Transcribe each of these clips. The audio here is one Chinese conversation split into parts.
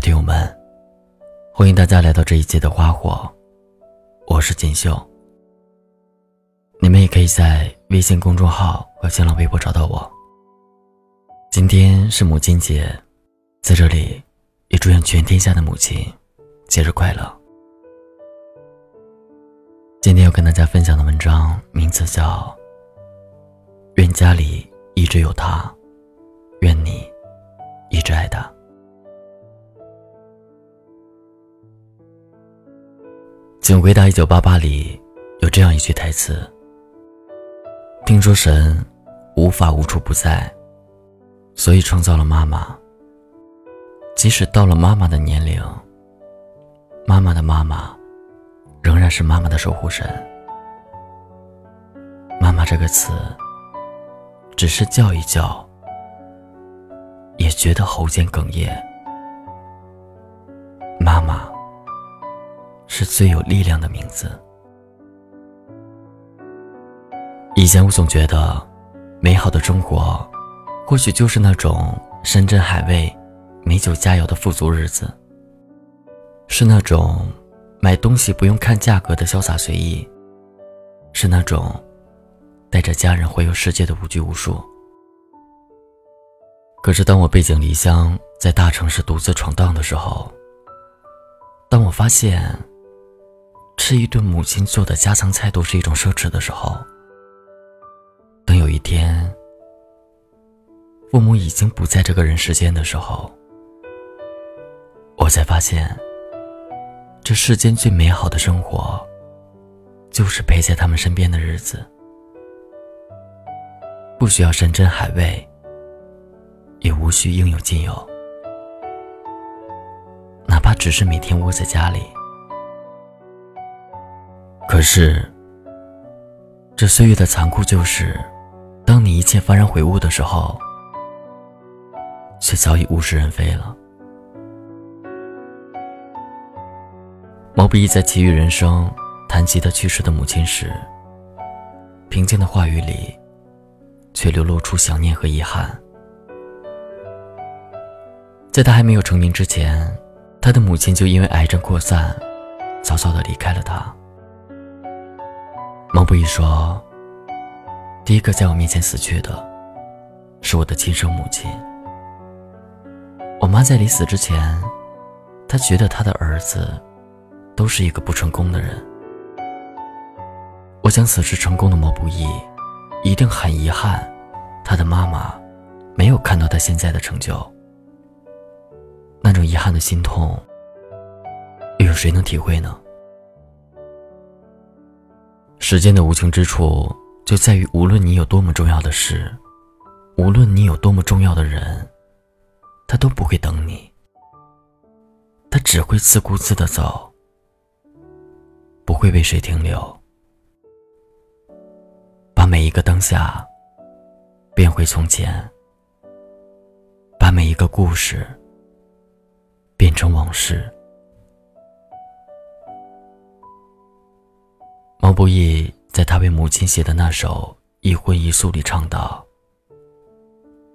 的听友们，欢迎大家来到这一期的花火，我是锦绣。你们也可以在微信公众号和新浪微博找到我。今天是母亲节，在这里也祝愿全天下的母亲节日快乐。今天要跟大家分享的文章名字叫《愿家里一直有他，愿你一直爱他》。请回答一九八八里有这样一句台词：“听说神无法无处不在，所以创造了妈妈。即使到了妈妈的年龄，妈妈的妈妈仍然是妈妈的守护神。妈妈这个词，只是叫一叫，也觉得喉间哽咽。妈妈。”是最有力量的名字。以前我总觉得，美好的生活，或许就是那种山珍海味、美酒佳肴的富足日子，是那种买东西不用看价格的潇洒随意，是那种带着家人环游世界的无拘无束。可是，当我背井离乡，在大城市独自闯荡的时候，当我发现。吃一顿母亲做的家常菜都是一种奢侈的时候，等有一天父母已经不在这个人世间的时候，我才发现，这世间最美好的生活，就是陪在他们身边的日子，不需要山珍海味，也无需应有尽有，哪怕只是每天窝在家里。可是，这岁月的残酷就是，当你一切幡然悔悟的时候，却早已物是人非了。毛不易在奇遇人生谈及他去世的母亲时，平静的话语里，却流露出想念和遗憾。在他还没有成名之前，他的母亲就因为癌症扩散，早早的离开了他。毛不易说：“第一个在我面前死去的，是我的亲生母亲。我妈在临死之前，她觉得她的儿子都是一个不成功的人。我想，此时成功的毛不易，一定很遗憾，他的妈妈没有看到他现在的成就。那种遗憾的心痛，又有谁能体会呢？”时间的无情之处，就在于无论你有多么重要的事，无论你有多么重要的人，他都不会等你。他只会自顾自的走，不会为谁停留，把每一个当下变回从前，把每一个故事变成往事。毛不易在他为母亲写的那首《一荤一素》里唱道：“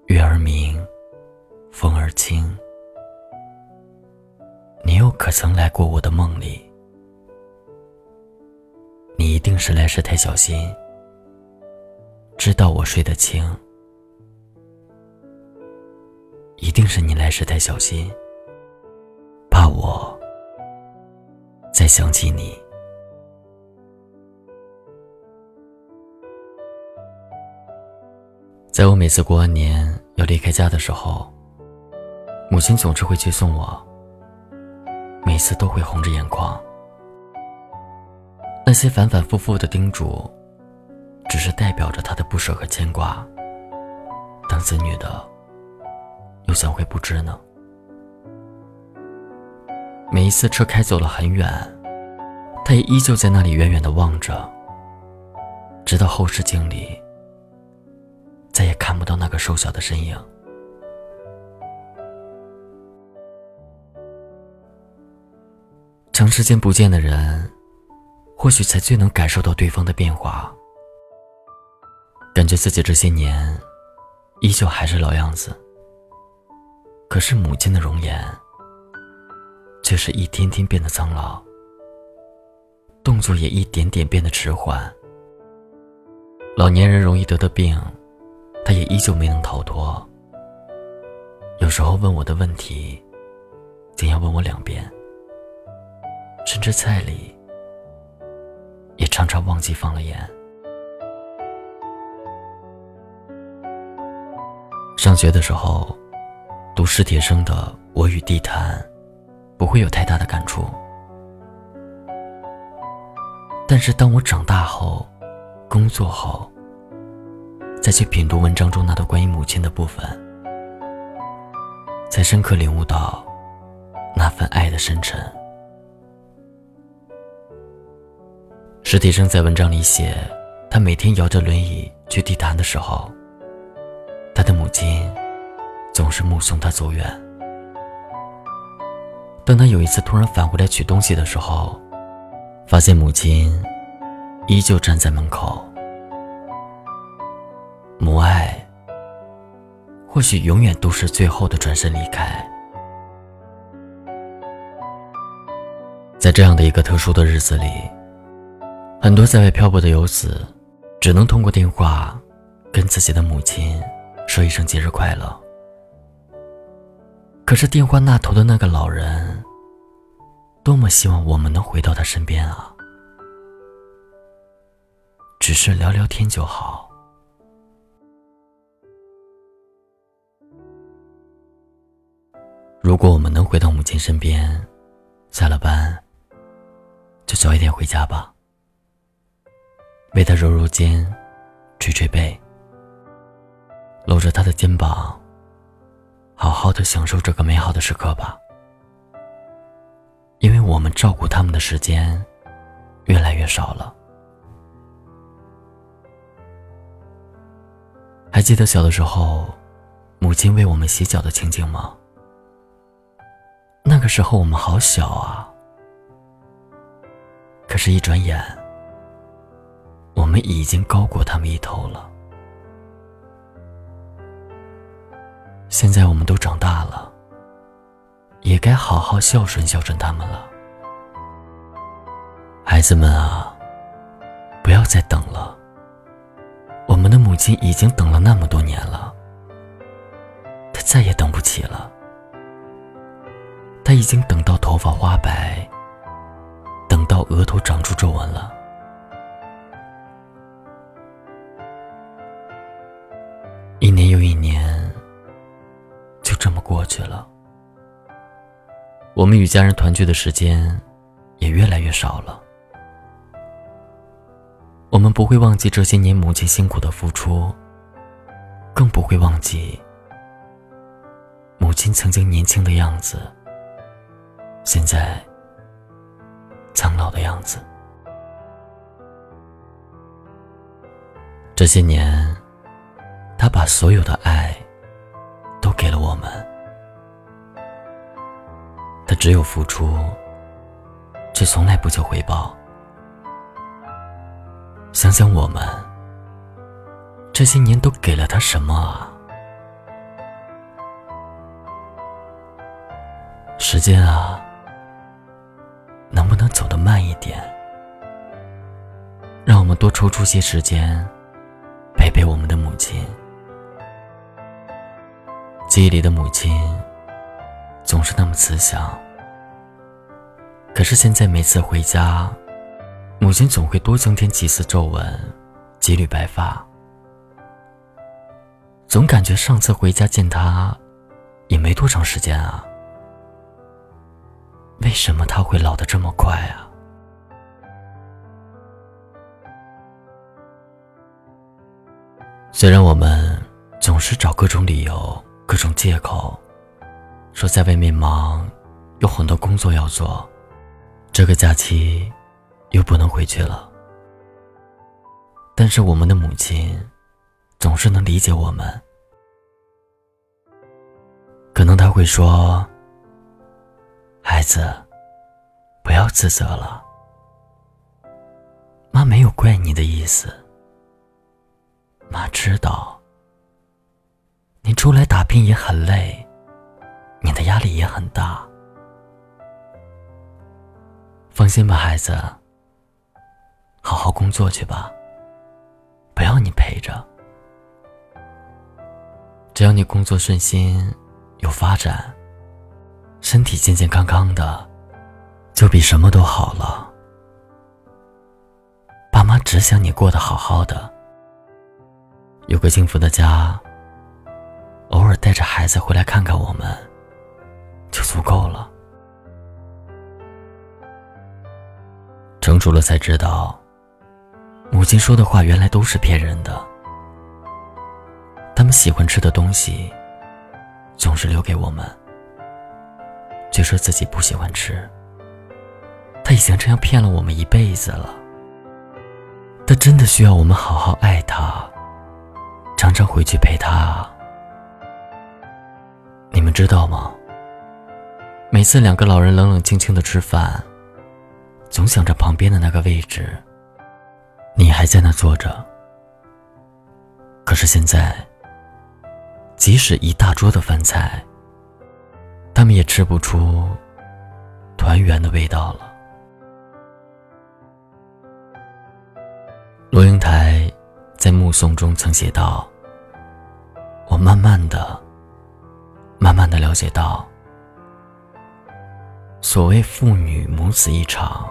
月儿明，风儿轻，你又可曾来过我的梦里？你一定是来时太小心，知道我睡得轻。一定是你来时太小心，怕我再想起你。”在我每次过完年要离开家的时候，母亲总是会接送我。每次都会红着眼眶。那些反反复复的叮嘱，只是代表着她的不舍和牵挂。当子女的，又怎会不知呢？每一次车开走了很远，她也依旧在那里远远的望着，直到后视镜里。再也看不到那个瘦小的身影。长时间不见的人，或许才最能感受到对方的变化。感觉自己这些年，依旧还是老样子。可是母亲的容颜，却是一天天变得苍老，动作也一点点变得迟缓。老年人容易得的病，他也依旧没能逃脱。有时候问我的问题，竟要问我两遍，甚至菜里也常常忘记放了盐。上学的时候，读史铁生的《我与地坛》，不会有太大的感触。但是当我长大后，工作后，再去品读文章中那段关于母亲的部分，才深刻领悟到那份爱的深沉。史铁生在文章里写，他每天摇着轮椅去地坛的时候。他的母亲总是目送他走远。当他有一次突然返回来取东西的时候，发现母亲依旧站在门口。母爱或许永远都是最后的转身离开。在这样的一个特殊的日子里，很多在外漂泊的游子只能通过电话跟自己的母亲。说一声节日快乐。可是电话那头的那个老人，多么希望我们能回到他身边啊！只是聊聊天就好。如果我们能回到母亲身边，下了班就早一点回家吧，为她揉揉肩，捶捶背。搂着她的肩膀，好好的享受这个美好的时刻吧。因为我们照顾他们的时间越来越少了。还记得小的时候，母亲为我们洗脚的情景吗？那个时候我们好小啊，可是，一转眼，我们已经高过他们一头了。现在我们都长大了，也该好好孝顺孝顺他们了。孩子们啊，不要再等了。我们的母亲已经等了那么多年了，她再也等不起了。已经等到头发花白，等到额头长出皱纹了。一年又一年。就这么过去了，我们与家人团聚的时间也越来越少了。我们不会忘记这些年母亲辛苦的付出，更不会忘记母亲曾经年轻的样子，现在苍老的样子。这些年，她把所有的爱。都给了我们，他只有付出，却从来不求回报。想想我们这些年都给了他什么啊？时间啊，点？让我们多抽出些时间，陪陪我们的母亲。记忆里的母亲总是那么慈祥，可是现在每次回家，母亲总会多增添几丝皱纹，几缕白发，总感觉上次回家见她也没多长时间啊。为什么她会老得这么快啊？虽然我们总是找各种理由。各种借口，说在外面忙，有很多工作要做，这个假期又不能回去了。但是我们的母亲总是能理解我们，可能他会说：“孩子，不要自责了，妈没有怪你的意思，妈知道。”你出来打拼也很累，你的压力也很大。放心吧，孩子，好好工作去吧。不要你陪着，只要你工作顺心，有发展，身体健健康康的，就比什么都好了。爸妈只想你过得好好的，有个幸福的家，偶尔带着孩子回来看看我们，就足够了。成熟了才知道，母亲说的话原来都是骗人的。他们喜欢吃的东西，总是留给我们，却说自己不喜欢吃。他已经这样骗了我们一辈子了。他真的需要我们好好爱他，常常回去陪他。你们知道吗？每次两个老人冷冷清清的吃饭。总想着旁边的那个位置，你还在那坐着。可是现在，即使一大桌的饭菜，他们也吃不出团圆的味道了。罗英台在目送中曾写道：“我慢慢的、慢慢的了解到，所谓父女母子一场。”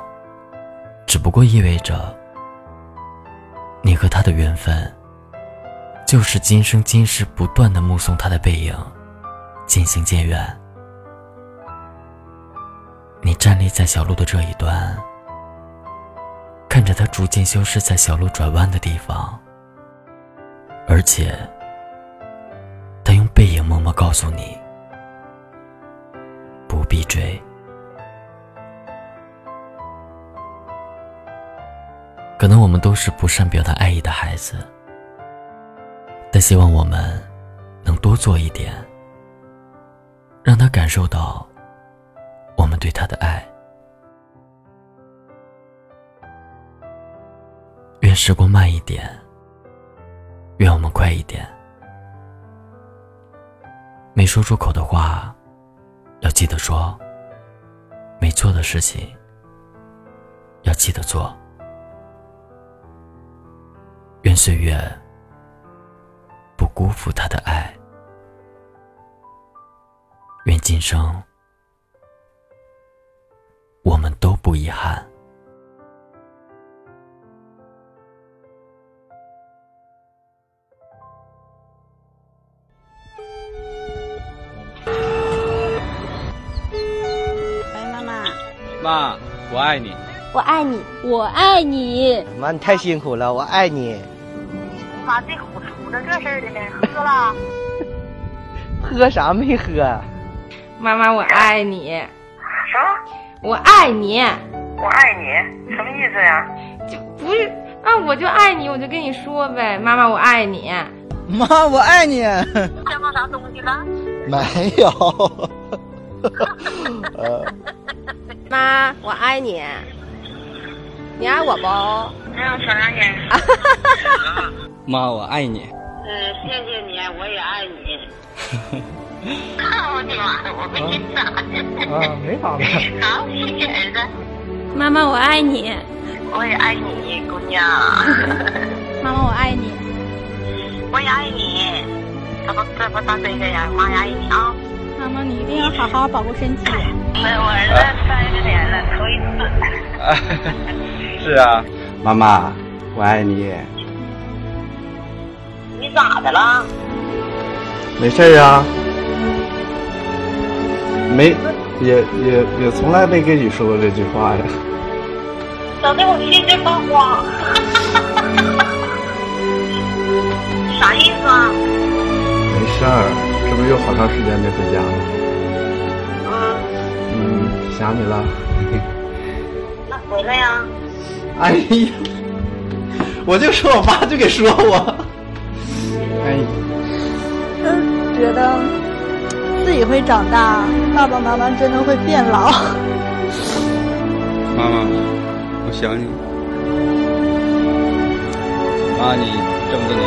只不过意味着，你和他的缘分，就是今生今世不断的目送他的背影，渐行渐远。你站立在小路的这一端，看着他逐渐消失在小路转弯的地方，而且，他用背影默默告诉你，不必追。可能我们都是不善表达爱意的孩子，但希望我们能多做一点，让他感受到我们对他的爱。愿时光慢一点，愿我们快一点。没说出口的话，要记得说；没做的事情，要记得做。愿岁月不辜负他的爱，愿今生我们都不遗憾。妈，我爱你。我爱你，我爱你。妈，你太辛苦了，我爱你。妈这虎出了这事儿的呢？喝了？喝啥没喝？妈妈，我爱你。啥？我爱你。我爱你，什么意思呀？就不是啊，我就爱你，我就跟你说呗。妈妈，我爱你。妈，我爱你。见到啥东西了？没有。妈，我爱你。你爱我不？嗯，说两句。妈，我爱你。嗯，谢谢你，我也爱你。我的妈，我没啥的。啊，没啥的。好，谢谢儿子。妈妈，我爱你。我也爱你，姑娘。妈妈，我爱你。我也爱你。这不这不大这个呀，妈也爱你啊。妈妈，你一定要好好保护身体。那我儿子三十年了，头一次。是啊，妈妈，我爱你。你咋的了？没事啊，没，也也也从来没跟你说过这句话呀。整的？我心直发慌。啥意思啊？没事儿，这不是又好长时间没回家了？啊。嗯，想你了。那回来呀。哎呀，我就说我妈就给说我。哎，嗯，觉得自己会长大，爸爸妈妈真的会变老。妈妈，我想你。妈，你这么多年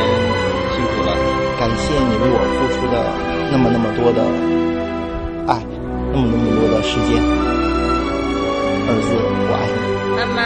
辛苦了，感谢你为我付出的那么那么多的爱，那么那么多的时间。儿子，我爱你。妈妈，